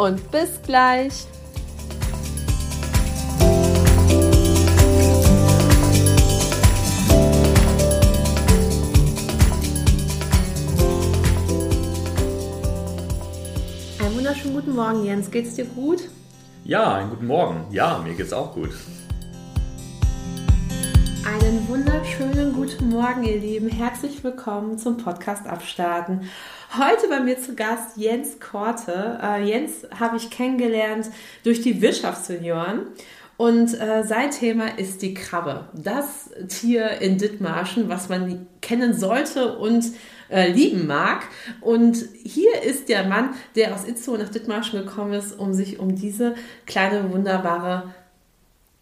und bis gleich. Einen wunderschönen guten Morgen, Jens. Geht's dir gut? Ja, einen guten Morgen. Ja, mir geht's auch gut. Einen wunderschönen guten Morgen, ihr Lieben. Herzlich willkommen zum Podcast Abstarten. Heute bei mir zu Gast Jens Korte. Äh, Jens habe ich kennengelernt durch die Wirtschaftssenioren. Und äh, sein Thema ist die Krabbe. Das Tier in Dithmarschen, was man kennen sollte und äh, lieben mag. Und hier ist der Mann, der aus Itzehoe nach Dithmarschen gekommen ist, um sich um diese kleine, wunderbare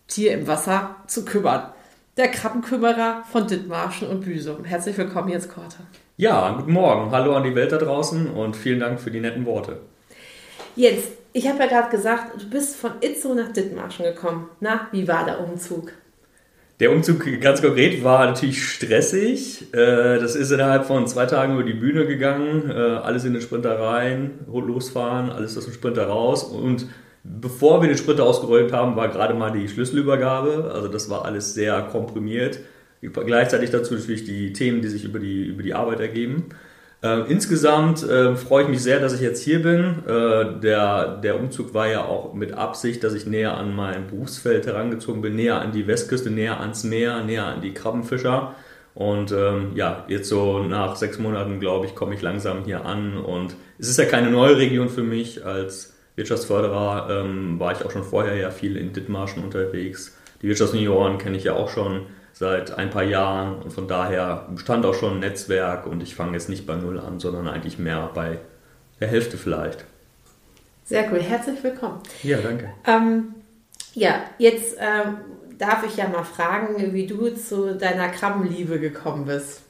Tier im Wasser zu kümmern. Der Krabbenkümmerer von Dithmarschen und Büsum. Herzlich willkommen, Jens Korte. Ja, guten Morgen. Hallo an die Welt da draußen und vielen Dank für die netten Worte. Jens, ich habe ja gerade gesagt, du bist von Itzehoe nach Dithmarschen gekommen. Na, wie war der Umzug? Der Umzug ganz konkret war natürlich stressig. Äh, das ist innerhalb von zwei Tagen über die Bühne gegangen. Äh, alles in den Sprinter rein, losfahren, alles aus dem Sprinter raus. Und bevor wir den Sprinter ausgerollt haben, war gerade mal die Schlüsselübergabe. Also das war alles sehr komprimiert. Gleichzeitig dazu natürlich die Themen, die sich über die, über die Arbeit ergeben. Äh, insgesamt äh, freue ich mich sehr, dass ich jetzt hier bin. Äh, der, der Umzug war ja auch mit Absicht, dass ich näher an mein Berufsfeld herangezogen bin, näher an die Westküste, näher ans Meer, näher an die Krabbenfischer. Und ähm, ja, jetzt so nach sechs Monaten, glaube ich, komme ich langsam hier an. Und es ist ja keine neue Region für mich. Als Wirtschaftsförderer ähm, war ich auch schon vorher ja viel in Dithmarschen unterwegs. Die Wirtschaftsjunioren kenne ich ja auch schon seit ein paar Jahren und von daher bestand auch schon ein Netzwerk und ich fange jetzt nicht bei Null an, sondern eigentlich mehr bei der Hälfte vielleicht. Sehr cool, herzlich willkommen. Ja, danke. Ähm, ja, jetzt ähm, darf ich ja mal fragen, wie du zu deiner Krabbenliebe gekommen bist.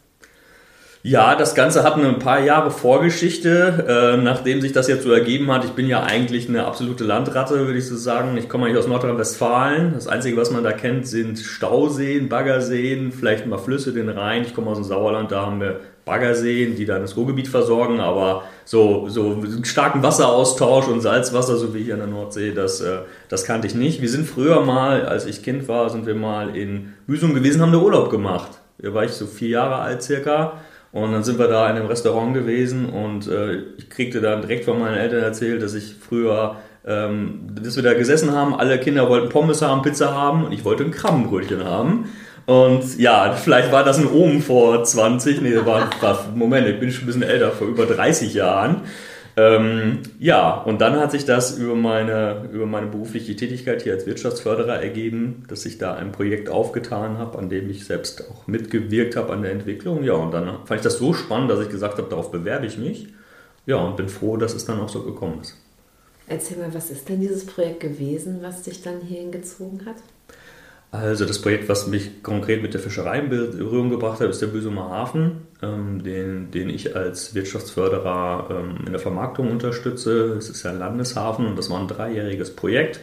Ja, das Ganze hat ein paar Jahre Vorgeschichte, äh, nachdem sich das jetzt so ergeben hat. Ich bin ja eigentlich eine absolute Landratte, würde ich so sagen. Ich komme eigentlich aus Nordrhein-Westfalen. Das Einzige, was man da kennt, sind Stauseen, Baggerseen, vielleicht mal Flüsse, den Rhein. Ich komme aus dem Sauerland, da haben wir Baggerseen, die dann das Ruhrgebiet versorgen, aber so, so starken Wasseraustausch und Salzwasser, so wie hier in der Nordsee, das, äh, das kannte ich nicht. Wir sind früher mal, als ich Kind war, sind wir mal in Büsum gewesen, haben da Urlaub gemacht. Da war ich so vier Jahre alt circa und dann sind wir da in einem Restaurant gewesen und äh, ich kriegte dann direkt von meinen Eltern erzählt, dass ich früher, ähm, dass wir da gesessen haben, alle Kinder wollten Pommes haben, Pizza haben und ich wollte ein Krabbenbrötchen haben. Und ja, vielleicht war das ein Omen vor 20, nee, war, war Moment, ich bin schon ein bisschen älter, vor über 30 Jahren. Ähm, ja, und dann hat sich das über meine, über meine berufliche Tätigkeit hier als Wirtschaftsförderer ergeben, dass ich da ein Projekt aufgetan habe, an dem ich selbst auch mitgewirkt habe an der Entwicklung. Ja, und dann fand ich das so spannend, dass ich gesagt habe, darauf bewerbe ich mich. Ja, und bin froh, dass es dann auch so gekommen ist. Erzähl mal, was ist denn dieses Projekt gewesen, was dich dann hierhin gezogen hat? Also das Projekt, was mich konkret mit der Fischerei in Berührung gebracht hat, ist der Büsumer Hafen, ähm, den, den ich als Wirtschaftsförderer ähm, in der Vermarktung unterstütze. Es ist ja ein Landeshafen und das war ein dreijähriges Projekt.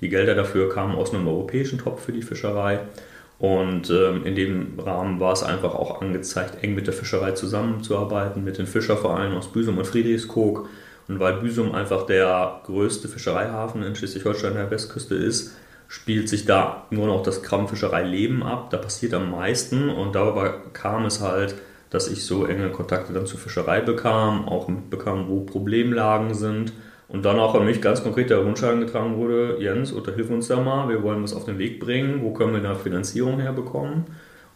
Die Gelder dafür kamen aus einem europäischen Topf für die Fischerei. Und ähm, in dem Rahmen war es einfach auch angezeigt, eng mit der Fischerei zusammenzuarbeiten, mit den Fischervereinen aus Büsum und Friedrichskoog. Und weil Büsum einfach der größte Fischereihafen in Schleswig-Holstein der Westküste ist, spielt sich da nur noch das Krabbenfischerei-Leben ab. Da passiert am meisten und darüber kam es halt, dass ich so enge Kontakte dann zur Fischerei bekam, auch mitbekam, wo Problemlagen sind. Und dann auch an mich ganz konkret der Wunsch angetragen wurde, Jens, unterhilf uns da mal, wir wollen was auf den Weg bringen, wo können wir da Finanzierung herbekommen?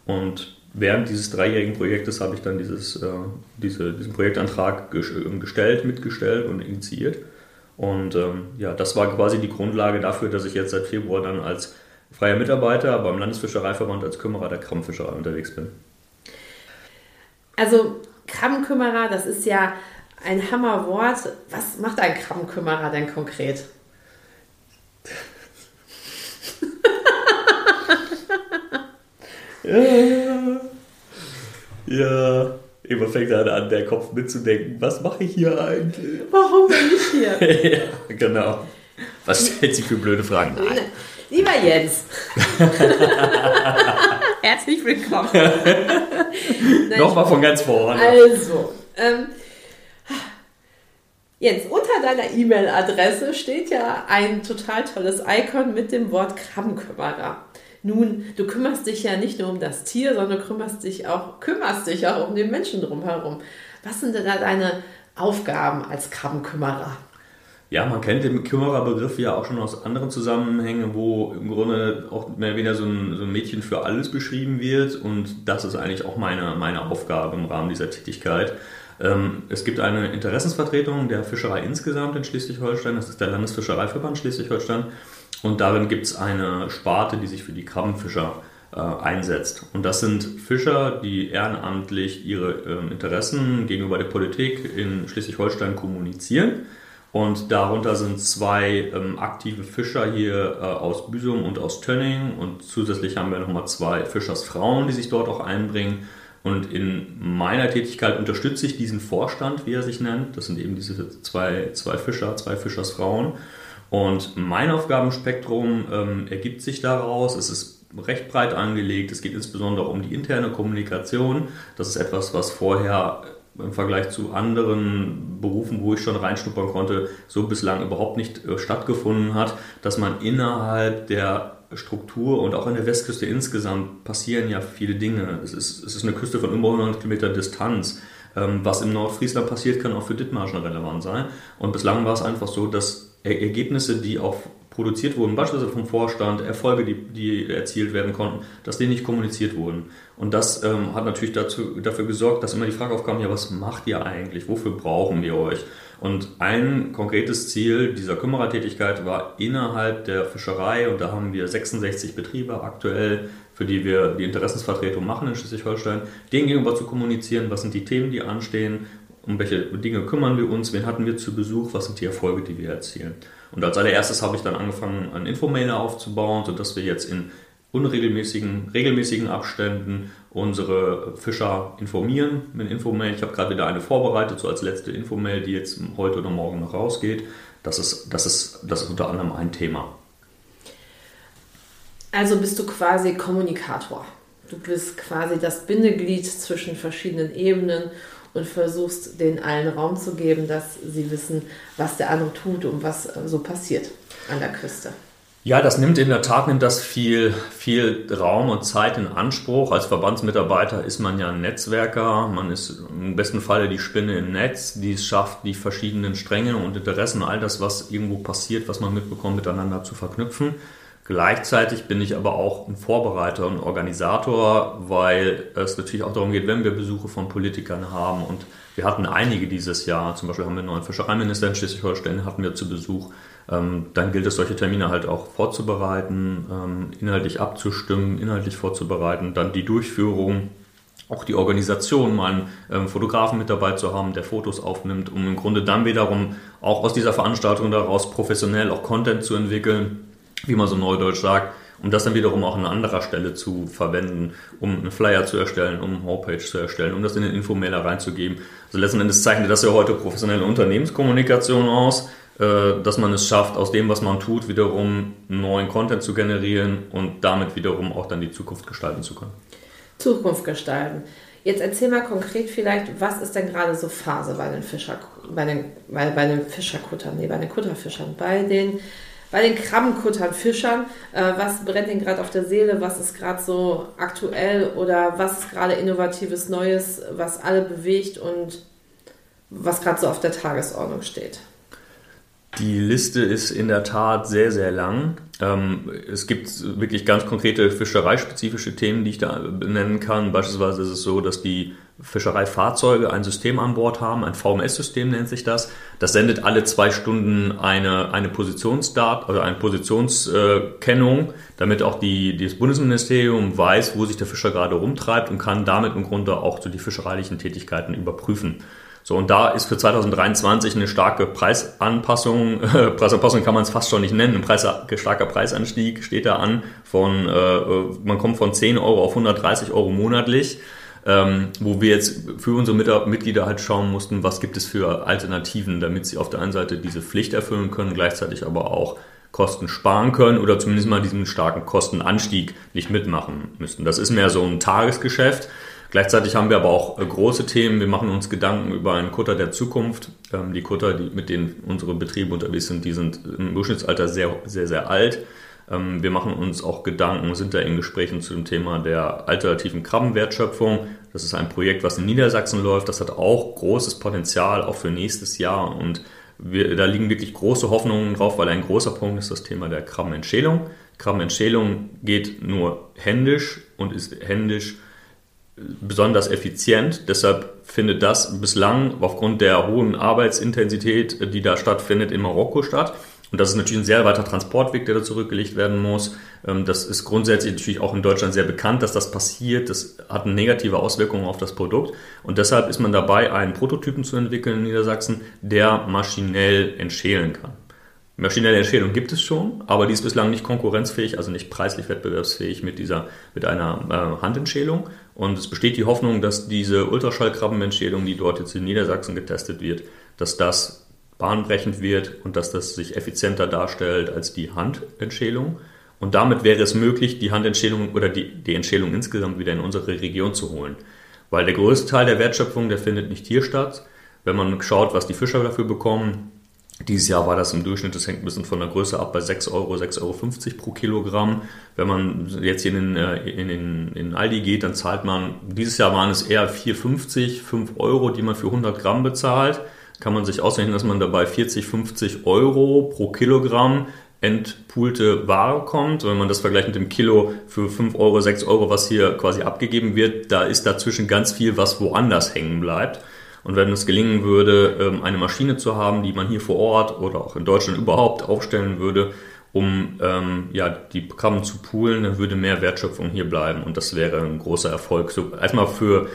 Und während dieses dreijährigen Projektes habe ich dann dieses, äh, diese, diesen Projektantrag gestellt, mitgestellt und initiiert. Und ähm, ja, das war quasi die Grundlage dafür, dass ich jetzt seit Februar dann als freier Mitarbeiter beim Landesfischereiverband als Kümmerer der Krammfischerei unterwegs bin. Also Krammkümmerer, das ist ja ein Hammerwort. Was macht ein Krammkümmerer denn konkret? ja. ja. Eva fängt an, an der Kopf mitzudenken. Was mache ich hier eigentlich? Warum bin ich hier? ja, genau. Was stellt sie für blöde Fragen? Nein. Lieber Jens. Herzlich willkommen. Nochmal von ganz vorne. Also, ähm, Jens, unter deiner E-Mail-Adresse steht ja ein total tolles Icon mit dem Wort Krabbenkümmerer. Nun, du kümmerst dich ja nicht nur um das Tier, sondern du kümmerst dich auch, kümmerst dich auch um den Menschen drumherum. Was sind denn da deine Aufgaben als Krabbenkümmerer? Ja, man kennt den Kümmererbegriff ja auch schon aus anderen Zusammenhängen, wo im Grunde auch mehr oder weniger so ein, so ein, Mädchen für alles beschrieben wird. Und das ist eigentlich auch meine, meine Aufgabe im Rahmen dieser Tätigkeit. Ähm, es gibt eine Interessensvertretung der Fischerei insgesamt in Schleswig-Holstein. Das ist der Landesfischereiverband Schleswig-Holstein. Und darin gibt es eine Sparte, die sich für die Krabbenfischer äh, einsetzt. Und das sind Fischer, die ehrenamtlich ihre äh, Interessen gegenüber der Politik in Schleswig-Holstein kommunizieren. Und darunter sind zwei ähm, aktive Fischer hier äh, aus Büsum und aus Tönning. Und zusätzlich haben wir nochmal zwei Fischersfrauen, die sich dort auch einbringen. Und in meiner Tätigkeit unterstütze ich diesen Vorstand, wie er sich nennt. Das sind eben diese zwei, zwei Fischer, zwei Fischersfrauen. Und mein Aufgabenspektrum ähm, ergibt sich daraus. Es ist recht breit angelegt. Es geht insbesondere um die interne Kommunikation. Das ist etwas, was vorher im Vergleich zu anderen Berufen, wo ich schon reinschnuppern konnte, so bislang überhaupt nicht äh, stattgefunden hat, dass man innerhalb der Struktur und auch an der Westküste insgesamt passieren ja viele Dinge. Es ist, es ist eine Küste von über 100 Kilometer Distanz. Ähm, was im Nordfriesland passiert, kann auch für Dithmarschen relevant sein. Und bislang war es einfach so, dass Ergebnisse, die auch produziert wurden, beispielsweise vom Vorstand, Erfolge, die, die erzielt werden konnten, dass die nicht kommuniziert wurden. Und das ähm, hat natürlich dazu, dafür gesorgt, dass immer die Frage aufkam, ja, was macht ihr eigentlich? Wofür brauchen wir euch? Und ein konkretes Ziel dieser Kümmerertätigkeit war innerhalb der Fischerei, und da haben wir 66 Betriebe aktuell, für die wir die Interessensvertretung machen in Schleswig-Holstein, denen gegenüber zu kommunizieren, was sind die Themen, die anstehen, um welche Dinge kümmern wir uns, wen hatten wir zu Besuch, was sind die Erfolge, die wir erzielen. Und als allererstes habe ich dann angefangen, einen Infomailer aufzubauen, sodass wir jetzt in unregelmäßigen, regelmäßigen Abständen unsere Fischer informieren mit Infomail. Ich habe gerade wieder eine vorbereitet, so als letzte Infomail, die jetzt heute oder morgen noch rausgeht. Das ist, das ist, das ist unter anderem ein Thema. Also bist du quasi Kommunikator. Du bist quasi das Bindeglied zwischen verschiedenen Ebenen und versuchst denen allen Raum zu geben, dass sie wissen, was der andere tut und was so passiert an der Küste. Ja, das nimmt in der Tat nimmt das viel, viel Raum und Zeit in Anspruch. Als Verbandsmitarbeiter ist man ja ein Netzwerker. Man ist im besten Falle die Spinne im Netz, die es schafft, die verschiedenen Stränge und Interessen, all das, was irgendwo passiert, was man mitbekommt, miteinander zu verknüpfen. Gleichzeitig bin ich aber auch ein Vorbereiter und Organisator, weil es natürlich auch darum geht, wenn wir Besuche von Politikern haben. Und wir hatten einige dieses Jahr, zum Beispiel haben wir einen neuen Fischereiminister in Schleswig-Holstein, hatten wir zu Besuch, ähm, dann gilt es, solche Termine halt auch vorzubereiten, ähm, inhaltlich abzustimmen, inhaltlich vorzubereiten, dann die Durchführung, auch die Organisation, mal einen ähm, Fotografen mit dabei zu haben, der Fotos aufnimmt, um im Grunde dann wiederum auch aus dieser Veranstaltung daraus professionell auch Content zu entwickeln wie man so neudeutsch sagt, um das dann wiederum auch an anderer Stelle zu verwenden, um einen Flyer zu erstellen, um eine Homepage zu erstellen, um das in den Infomailer reinzugeben. Also letzten Endes zeichnet das ja heute professionelle Unternehmenskommunikation aus, äh, dass man es schafft, aus dem, was man tut, wiederum neuen Content zu generieren und damit wiederum auch dann die Zukunft gestalten zu können. Zukunft gestalten. Jetzt erzähl mal konkret vielleicht, was ist denn gerade so Phase bei den Fischer, bei den, bei, bei den Fischerkuttern, nee, bei den Kutterfischern, bei den bei den Krabbenkuttern, Fischern, äh, was brennt ihnen gerade auf der Seele, was ist gerade so aktuell oder was ist gerade innovatives Neues, was alle bewegt und was gerade so auf der Tagesordnung steht? Die Liste ist in der Tat sehr, sehr lang. Ähm, es gibt wirklich ganz konkrete fischereispezifische Themen, die ich da benennen kann. Beispielsweise ist es so, dass die Fischereifahrzeuge ein System an Bord haben, ein VMS-System nennt sich das. Das sendet alle zwei Stunden eine, eine Positionsdat, also eine Positionskennung, damit auch die, das Bundesministerium weiß, wo sich der Fischer gerade rumtreibt und kann damit im Grunde auch so die fischereilichen Tätigkeiten überprüfen. So, und da ist für 2023 eine starke Preisanpassung, äh, Preisanpassung kann man es fast schon nicht nennen, ein Preis, starker Preisanstieg steht da an von, äh, man kommt von 10 Euro auf 130 Euro monatlich, ähm, wo wir jetzt für unsere Mitglieder halt schauen mussten, was gibt es für Alternativen, damit sie auf der einen Seite diese Pflicht erfüllen können, gleichzeitig aber auch Kosten sparen können oder zumindest mal diesen starken Kostenanstieg nicht mitmachen müssten. Das ist mehr so ein Tagesgeschäft. Gleichzeitig haben wir aber auch äh, große Themen. Wir machen uns Gedanken über einen Kutter der Zukunft. Ähm, die Kutter, mit denen unsere Betriebe unterwegs sind, die sind im Durchschnittsalter sehr, sehr, sehr alt. Ähm, wir machen uns auch Gedanken, sind da in Gesprächen zu dem Thema der alternativen Krabbenwertschöpfung. Das ist ein Projekt, was in Niedersachsen läuft. Das hat auch großes Potenzial, auch für nächstes Jahr. Und wir, da liegen wirklich große Hoffnungen drauf, weil ein großer Punkt ist das Thema der Krabbenentschälung. Krabbenentschälung geht nur händisch und ist händisch besonders effizient. Deshalb findet das bislang aufgrund der hohen Arbeitsintensität, die da stattfindet, in Marokko statt. Und das ist natürlich ein sehr weiter Transportweg, der da zurückgelegt werden muss. Ähm, das ist grundsätzlich natürlich auch in Deutschland sehr bekannt, dass das passiert. Das hat negative Auswirkung auf das Produkt. Und deshalb ist man dabei, einen Prototypen zu entwickeln in Niedersachsen, der maschinell entschälen kann. Maschinelle Entschädigung gibt es schon, aber die ist bislang nicht konkurrenzfähig, also nicht preislich wettbewerbsfähig mit, dieser, mit einer äh, Handentschälung. Und es besteht die Hoffnung, dass diese Ultraschallkrabbenentschädigung, die dort jetzt in Niedersachsen getestet wird, dass das bahnbrechend wird und dass das sich effizienter darstellt als die Handentschälung. Und damit wäre es möglich, die Handentschälung oder die, die Entschälung insgesamt wieder in unsere Region zu holen. Weil der größte Teil der Wertschöpfung, der findet nicht hier statt. Wenn man schaut, was die Fischer dafür bekommen, dieses Jahr war das im Durchschnitt, das hängt ein bisschen von der Größe ab, bei 6 Euro, 6,50 Euro pro Kilogramm. Wenn man jetzt hier in, den, in, den, in Aldi geht, dann zahlt man, dieses Jahr waren es eher 4,50, 5 Euro, die man für 100 Gramm bezahlt. Kann man sich ausrechnen, dass man dabei 40, 50 Euro pro Kilogramm entpoolte Ware kommt. Wenn man das vergleicht mit dem Kilo für 5 Euro, 6 Euro, was hier quasi abgegeben wird, da ist dazwischen ganz viel, was woanders hängen bleibt. Und wenn es gelingen würde, ähm, eine Maschine zu haben, die man hier vor Ort oder auch in Deutschland überhaupt aufstellen würde, um ähm, ja, die Krabben zu poolen, dann würde mehr Wertschöpfung hier bleiben und das wäre ein großer Erfolg. So, erstmal für,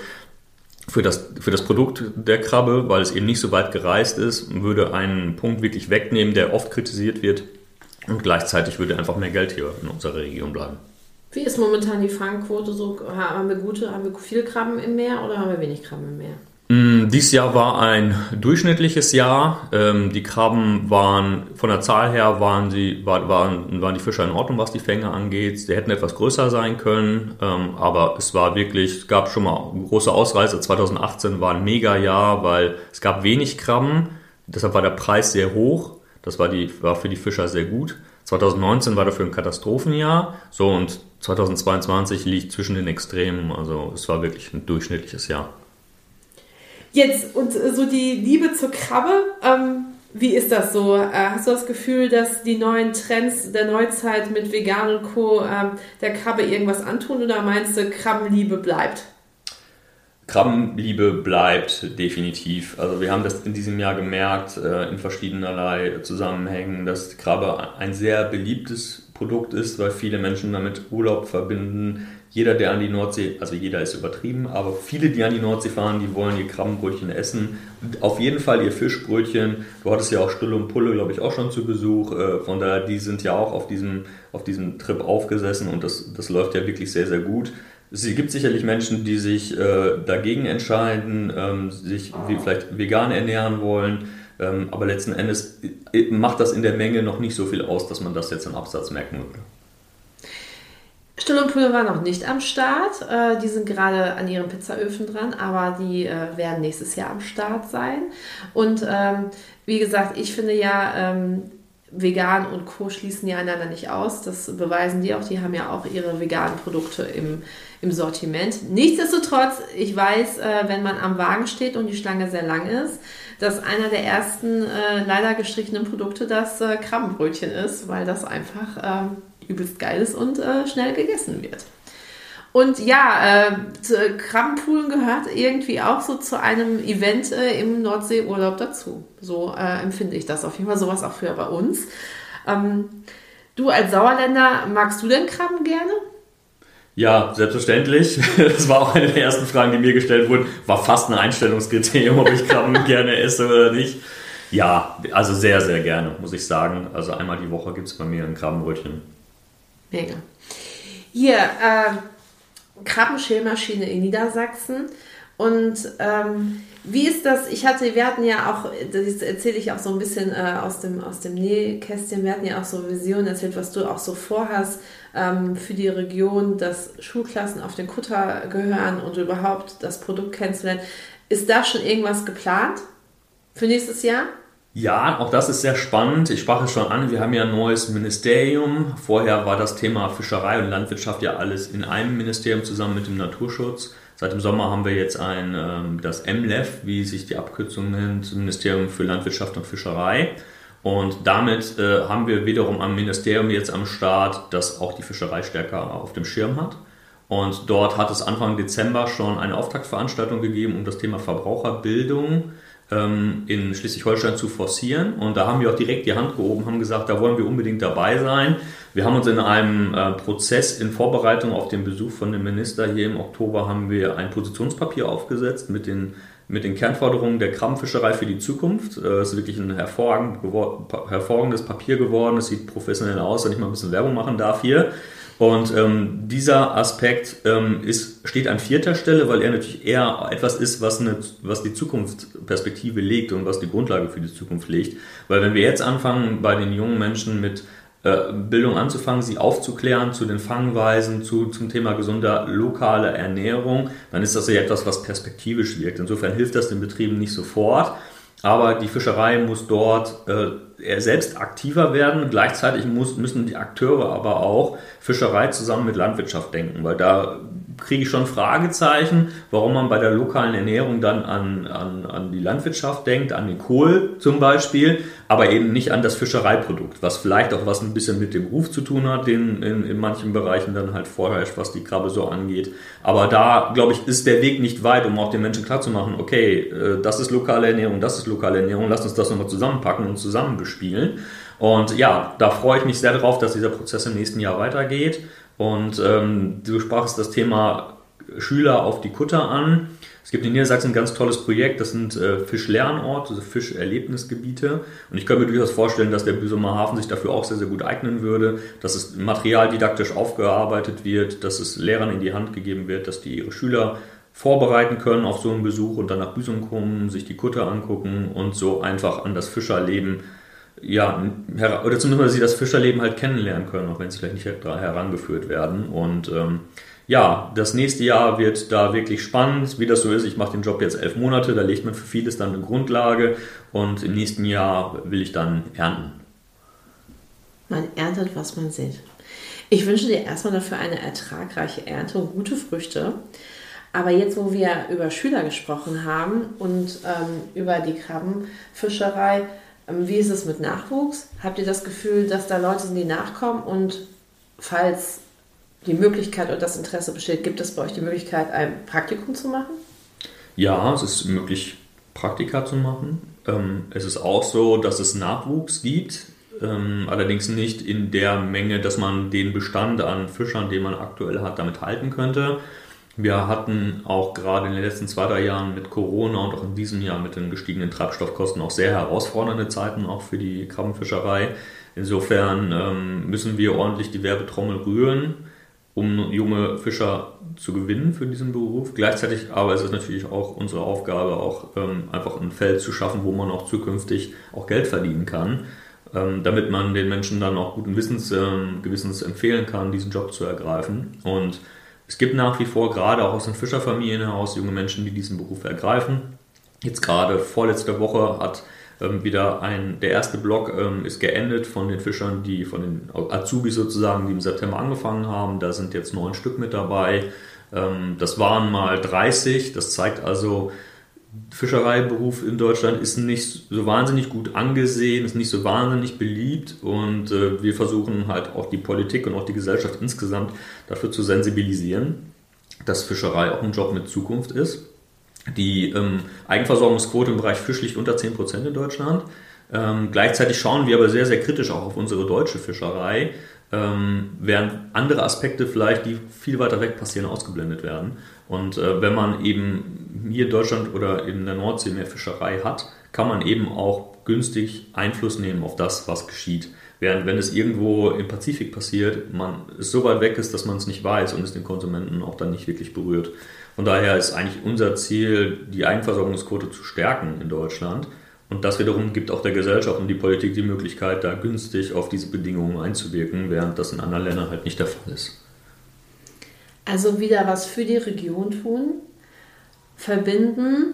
für, das, für das Produkt der Krabbe, weil es eben nicht so weit gereist ist, würde einen Punkt wirklich wegnehmen, der oft kritisiert wird und gleichzeitig würde einfach mehr Geld hier in unserer Region bleiben. Wie ist momentan die Fangquote so? Haben wir gute, haben wir viele Krabben im Meer oder haben wir wenig Krabben im Meer? Mm, Dieses Jahr war ein durchschnittliches Jahr. Ähm, die Krabben waren von der Zahl her waren sie waren, waren die Fischer in Ordnung, was die Fänge angeht. Sie hätten etwas größer sein können, ähm, aber es war wirklich es gab schon mal große Ausreißer. 2018 war ein Mega-Jahr, weil es gab wenig Krabben. Deshalb war der Preis sehr hoch. Das war die war für die Fischer sehr gut. 2019 war dafür ein Katastrophenjahr. So und 2022 liegt zwischen den Extremen. Also es war wirklich ein durchschnittliches Jahr. Jetzt, und so die Liebe zur Krabbe, ähm, wie ist das so? Äh, hast du das Gefühl, dass die neuen Trends der Neuzeit mit Vegan und Co. Ähm, der Krabbe irgendwas antun oder meinst du, Krabbenliebe bleibt? Krabbenliebe bleibt definitiv. Also wir haben das in diesem Jahr gemerkt, äh, in verschiedenerlei Zusammenhängen, dass Krabbe ein sehr beliebtes Produkt ist, weil viele Menschen damit Urlaub verbinden, jeder, der an die Nordsee, also jeder ist übertrieben, aber viele, die an die Nordsee fahren, die wollen ihr Krabbenbrötchen essen. Auf jeden Fall ihr Fischbrötchen. Du hattest ja auch Stulle und Pulle, glaube ich, auch schon zu Besuch. Äh, von daher, die sind ja auch auf diesem, auf diesem Trip aufgesessen und das, das läuft ja wirklich sehr, sehr gut. Es gibt sicherlich Menschen, die sich äh, dagegen entscheiden, ähm, sich vielleicht vegan ernähren wollen. Ähm, aber letzten Endes äh, macht das in der Menge noch nicht so viel aus, dass man das jetzt im Absatz merken würde. Stull und Pulle war noch nicht am Start. Äh, die sind gerade an ihren Pizzaöfen dran, aber die äh, werden nächstes Jahr am Start sein. Und ähm, wie gesagt, ich finde ja, ähm, vegan und Co. schließen ja einander nicht aus. Das beweisen die auch. Die haben ja auch ihre veganen Produkte im, im Sortiment. Nichtsdestotrotz, ich weiß, äh, wenn man am Wagen steht und die Schlange sehr lang ist, dass einer der ersten äh, leider gestrichenen Produkte das äh, Krabbenbrötchen ist, weil das einfach ähm, übelst geil ist und äh, schnell gegessen wird. Und ja, äh, Krabbenpoolen gehört irgendwie auch so zu einem Event äh, im Nordseeurlaub dazu. So äh, empfinde ich das auf jeden Fall. Sowas auch für bei uns. Ähm, du als Sauerländer, magst du denn Krabben gerne? Ja, selbstverständlich. Das war auch eine der ersten Fragen, die mir gestellt wurden. War fast ein Einstellungskriterium, ob ich Krabben gerne esse oder nicht. Ja, also sehr, sehr gerne, muss ich sagen. Also einmal die Woche gibt es bei mir ein Krabbenbrötchen. Mega. Hier, äh, Krabbenschälmaschine in Niedersachsen. Und ähm, wie ist das? Ich hatte, wir hatten ja auch, das erzähle ich auch so ein bisschen äh, aus, dem, aus dem Nähkästchen, wir hatten ja auch so Visionen erzählt, was du auch so vorhast ähm, für die Region, dass Schulklassen auf den Kutter gehören und überhaupt das Produkt kennenzulernen. Ist da schon irgendwas geplant für nächstes Jahr? Ja, auch das ist sehr spannend. Ich sprach es schon an, wir haben ja ein neues Ministerium. Vorher war das Thema Fischerei und Landwirtschaft ja alles in einem Ministerium zusammen mit dem Naturschutz. Seit dem Sommer haben wir jetzt ein, ähm, das MLEF, wie sich die Abkürzung nennt, Ministerium für Landwirtschaft und Fischerei. Und damit äh, haben wir wiederum ein Ministerium jetzt am Start, das auch die Fischerei stärker auf dem Schirm hat. Und dort hat es Anfang Dezember schon eine Auftaktveranstaltung gegeben, um das Thema Verbraucherbildung ähm, in Schleswig-Holstein zu forcieren. Und da haben wir auch direkt die Hand gehoben, haben gesagt, da wollen wir unbedingt dabei sein. Wir haben uns in einem äh, Prozess in Vorbereitung auf den Besuch von dem Minister hier im Oktober haben wir ein Positionspapier aufgesetzt mit den mit den Kernforderungen der Krabbenfischerei für die Zukunft. Es äh, ist wirklich ein hervorragend hervorragendes Papier geworden. Es sieht professionell aus, wenn ich mal ein bisschen Werbung machen darf hier. Und ähm, dieser Aspekt ähm, ist, steht an vierter Stelle, weil er natürlich eher etwas ist, was, eine, was die Zukunftsperspektive legt und was die Grundlage für die Zukunft legt. Weil wenn wir jetzt anfangen, bei den jungen Menschen mit äh, Bildung anzufangen, sie aufzuklären zu den Fangweisen, zu, zum Thema gesunder lokale Ernährung, dann ist das ja etwas, was perspektivisch wirkt. Insofern hilft das den Betrieben nicht sofort. Aber die Fischerei muss dort äh, selbst aktiver werden. Gleichzeitig muss, müssen die Akteure aber auch Fischerei zusammen mit Landwirtschaft denken, weil da kriege ich schon Fragezeichen, warum man bei der lokalen Ernährung dann an, an, an die Landwirtschaft denkt, an den Kohl zum Beispiel, aber eben nicht an das Fischereiprodukt, was vielleicht auch was ein bisschen mit dem Ruf zu tun hat, den in, in manchen Bereichen dann halt vorherrscht, was die Krabbe so angeht. Aber da, glaube ich, ist der Weg nicht weit, um auch den Menschen klarzumachen, okay, äh, das ist lokale Ernährung, das ist lokale Ernährung, lass uns das nochmal zusammenpacken und zusammen bespielen. Und ja, da freue ich mich sehr darauf, dass dieser Prozess im nächsten Jahr weitergeht. Und ähm, du sprachst das Thema Schüler auf die Kutter an. Es gibt in Niedersachsen ein ganz tolles Projekt, das sind äh, Fischlernorte, also Fischerlebnisgebiete. Und ich könnte mir durchaus vorstellen, dass der Büsumer Hafen sich dafür auch sehr, sehr gut eignen würde, dass es Material didaktisch aufgearbeitet wird, dass es Lehrern in die Hand gegeben wird, dass die ihre Schüler vorbereiten können auf so einen Besuch und dann nach Büsum kommen, sich die Kutter angucken und so einfach an das Fischerleben ja, oder zumindest sie das Fischerleben halt kennenlernen können, auch wenn sie vielleicht nicht herangeführt werden. Und ähm, ja, das nächste Jahr wird da wirklich spannend, wie das so ist. Ich mache den Job jetzt elf Monate, da legt man für vieles dann eine Grundlage und im nächsten Jahr will ich dann ernten. Man erntet, was man sieht. Ich wünsche dir erstmal dafür eine ertragreiche Ernte und gute Früchte. Aber jetzt, wo wir über Schüler gesprochen haben und ähm, über die Krabbenfischerei, wie ist es mit Nachwuchs? Habt ihr das Gefühl, dass da Leute sind, die nachkommen? Und falls die Möglichkeit oder das Interesse besteht, gibt es bei euch die Möglichkeit, ein Praktikum zu machen? Ja, es ist möglich, Praktika zu machen. Ähm, es ist auch so, dass es Nachwuchs gibt, ähm, allerdings nicht in der Menge, dass man den Bestand an Fischern, den man aktuell hat, damit halten könnte. Wir hatten auch gerade in den letzten zwei, drei Jahren mit Corona und auch in diesem Jahr mit den gestiegenen Treibstoffkosten auch sehr herausfordernde Zeiten auch für die Krabbenfischerei. Insofern ähm, müssen wir ordentlich die Werbetrommel rühren, um junge Fischer zu gewinnen für diesen Beruf. Gleichzeitig aber ist es natürlich auch unsere Aufgabe, auch ähm, einfach ein Feld zu schaffen, wo man auch zukünftig auch Geld verdienen kann, ähm, damit man den Menschen dann auch guten Wissens, ähm, Gewissens empfehlen kann, diesen Job zu ergreifen. Und es gibt nach wie vor gerade auch aus den Fischerfamilien heraus junge Menschen, die diesen Beruf ergreifen. Jetzt gerade vorletzte Woche hat ähm, wieder ein, der erste Block ähm, ist geendet von den Fischern, die von den Azubis sozusagen, die im September angefangen haben. Da sind jetzt neun Stück mit dabei. Ähm, das waren mal 30. Das zeigt also, Fischereiberuf in Deutschland ist nicht so wahnsinnig gut angesehen, ist nicht so wahnsinnig beliebt und äh, wir versuchen halt auch die Politik und auch die Gesellschaft insgesamt dafür zu sensibilisieren, dass Fischerei auch ein Job mit Zukunft ist. Die ähm, Eigenversorgungsquote im Bereich Fisch liegt unter 10% in Deutschland. Ähm, gleichzeitig schauen wir aber sehr, sehr kritisch auch auf unsere deutsche Fischerei, ähm, während andere Aspekte vielleicht, die viel weiter weg passieren, ausgeblendet werden. Und äh, wenn man eben hier in Deutschland oder in der Nordsee mehr Fischerei hat, kann man eben auch günstig Einfluss nehmen auf das, was geschieht. Während wenn es irgendwo im Pazifik passiert, man es so weit weg ist, dass man es nicht weiß und es den Konsumenten auch dann nicht wirklich berührt. Von daher ist eigentlich unser Ziel, die Eigenversorgungsquote zu stärken in Deutschland. Und das wiederum gibt auch der Gesellschaft und die Politik die Möglichkeit, da günstig auf diese Bedingungen einzuwirken, während das in anderen Ländern halt nicht der Fall ist. Also wieder was für die Region tun, verbinden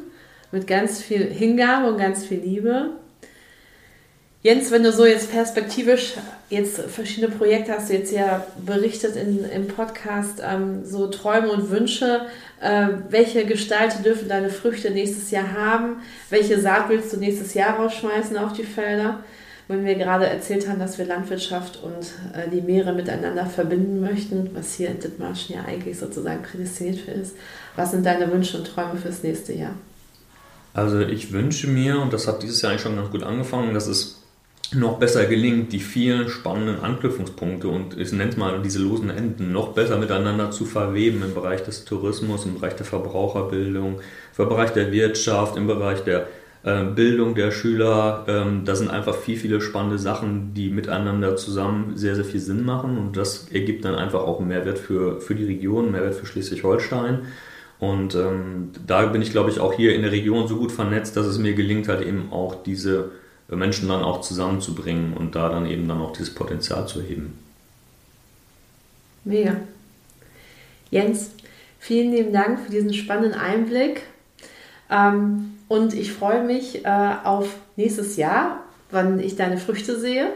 mit ganz viel Hingabe und ganz viel Liebe. Jens, wenn du so jetzt perspektivisch jetzt verschiedene Projekte hast du jetzt ja berichtet in, im Podcast, ähm, so Träume und Wünsche, äh, welche Gestalten dürfen deine Früchte nächstes Jahr haben, welche Saat willst du nächstes Jahr rausschmeißen auf die Felder? Wenn wir gerade erzählt haben, dass wir Landwirtschaft und äh, die Meere miteinander verbinden möchten, was hier in Dithmarschen ja eigentlich sozusagen prädestiniert für ist. Was sind deine Wünsche und Träume fürs nächste Jahr? Also ich wünsche mir, und das hat dieses Jahr eigentlich schon ganz gut angefangen, dass es noch besser gelingt, die vielen spannenden Anknüpfungspunkte und ich nenne es mal diese losen Enden noch besser miteinander zu verweben im Bereich des Tourismus, im Bereich der Verbraucherbildung, im Bereich der Wirtschaft, im Bereich der Bildung der Schüler. Ähm, da sind einfach viel, viele spannende Sachen, die miteinander zusammen sehr, sehr viel Sinn machen und das ergibt dann einfach auch einen Mehrwert für, für die Region, einen Mehrwert für Schleswig-Holstein. Und ähm, da bin ich, glaube ich, auch hier in der Region so gut vernetzt, dass es mir gelingt, halt eben auch diese Menschen dann auch zusammenzubringen und da dann eben dann auch dieses Potenzial zu heben. Mega. Jens, vielen lieben Dank für diesen spannenden Einblick. Ähm, und ich freue mich äh, auf nächstes Jahr, wann ich deine Früchte sehe.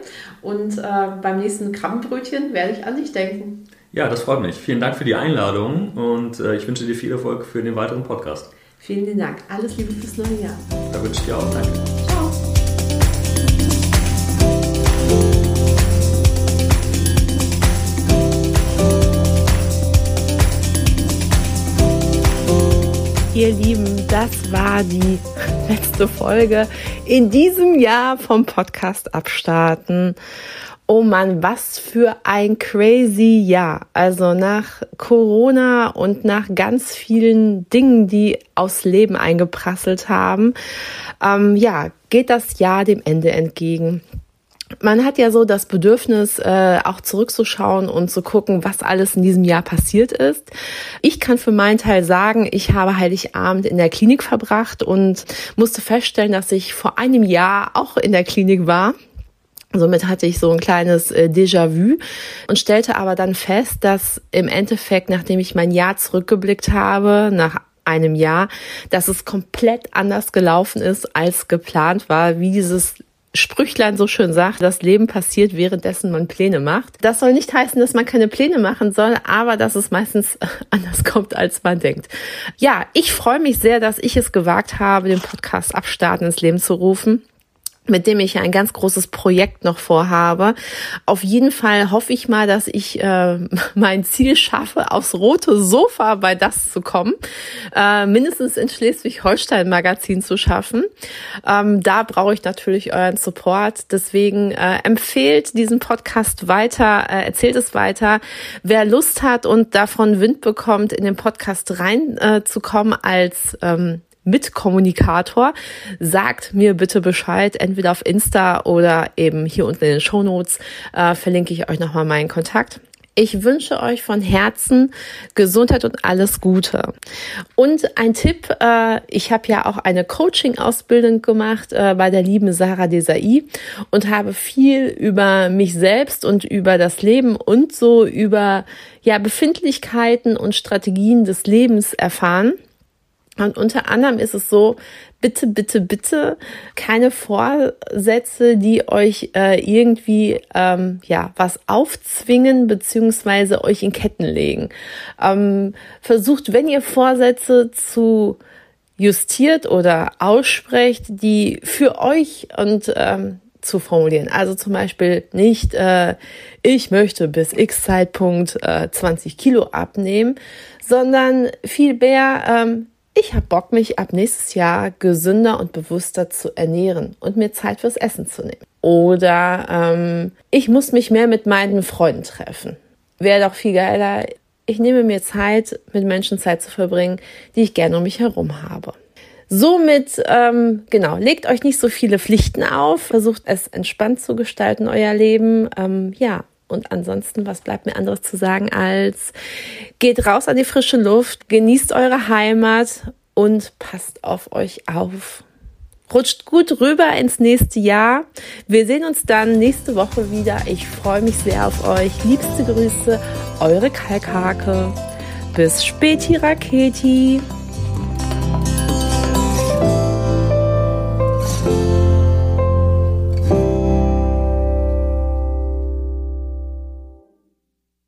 Und äh, beim nächsten Krabbenbrötchen werde ich an dich denken. Ja, das freut mich. Vielen Dank für die Einladung und äh, ich wünsche dir viel Erfolg für den weiteren Podcast. Vielen Dank. Alles Liebe fürs neue Jahr. Da wünsche ich dir auch. Danke. ihr Lieben, das war die letzte Folge in diesem Jahr vom Podcast Abstarten. Oh man, was für ein crazy Jahr. Also nach Corona und nach ganz vielen Dingen, die aufs Leben eingeprasselt haben, ähm, ja, geht das Jahr dem Ende entgegen man hat ja so das Bedürfnis, äh, auch zurückzuschauen und zu gucken, was alles in diesem Jahr passiert ist. Ich kann für meinen Teil sagen, ich habe Heiligabend in der Klinik verbracht und musste feststellen, dass ich vor einem Jahr auch in der Klinik war. Somit hatte ich so ein kleines äh, Déjà-vu und stellte aber dann fest, dass im Endeffekt, nachdem ich mein Jahr zurückgeblickt habe, nach einem Jahr, dass es komplett anders gelaufen ist, als geplant war, wie dieses Sprüchlein so schön sagt, das Leben passiert, währenddessen man Pläne macht. Das soll nicht heißen, dass man keine Pläne machen soll, aber dass es meistens anders kommt, als man denkt. Ja, ich freue mich sehr, dass ich es gewagt habe, den Podcast Abstarten ins Leben zu rufen mit dem ich ein ganz großes Projekt noch vorhabe. Auf jeden Fall hoffe ich mal, dass ich äh, mein Ziel schaffe, aufs rote Sofa bei das zu kommen, äh, mindestens in Schleswig-Holstein Magazin zu schaffen. Ähm, da brauche ich natürlich euren Support. Deswegen äh, empfehlt diesen Podcast weiter, äh, erzählt es weiter. Wer Lust hat und davon Wind bekommt, in den Podcast reinzukommen äh, als ähm, Mitkommunikator. Sagt mir bitte Bescheid, entweder auf Insta oder eben hier unten in den Show Notes äh, verlinke ich euch nochmal meinen Kontakt. Ich wünsche euch von Herzen Gesundheit und alles Gute. Und ein Tipp, äh, ich habe ja auch eine Coaching-Ausbildung gemacht äh, bei der lieben Sarah Desai und habe viel über mich selbst und über das Leben und so über ja Befindlichkeiten und Strategien des Lebens erfahren. Und unter anderem ist es so, bitte, bitte, bitte keine Vorsätze, die euch äh, irgendwie ähm, ja was aufzwingen beziehungsweise euch in Ketten legen. Ähm, versucht, wenn ihr Vorsätze zu justiert oder aussprecht, die für euch und ähm, zu formulieren. Also zum Beispiel nicht, äh, ich möchte bis x Zeitpunkt äh, 20 Kilo abnehmen, sondern viel mehr, ähm, ich habe Bock, mich ab nächstes Jahr gesünder und bewusster zu ernähren und mir Zeit fürs Essen zu nehmen. Oder ähm, ich muss mich mehr mit meinen Freunden treffen. Wäre doch viel geiler. Ich nehme mir Zeit, mit Menschen Zeit zu verbringen, die ich gerne um mich herum habe. Somit, ähm, genau, legt euch nicht so viele Pflichten auf, versucht es entspannt zu gestalten, euer Leben. Ähm, ja, und ansonsten, was bleibt mir anderes zu sagen als geht raus an die frische Luft, genießt eure Heimat und passt auf euch auf. Rutscht gut rüber ins nächste Jahr. Wir sehen uns dann nächste Woche wieder. Ich freue mich sehr auf euch. Liebste Grüße, eure Kalkhake. Bis späti Raketi.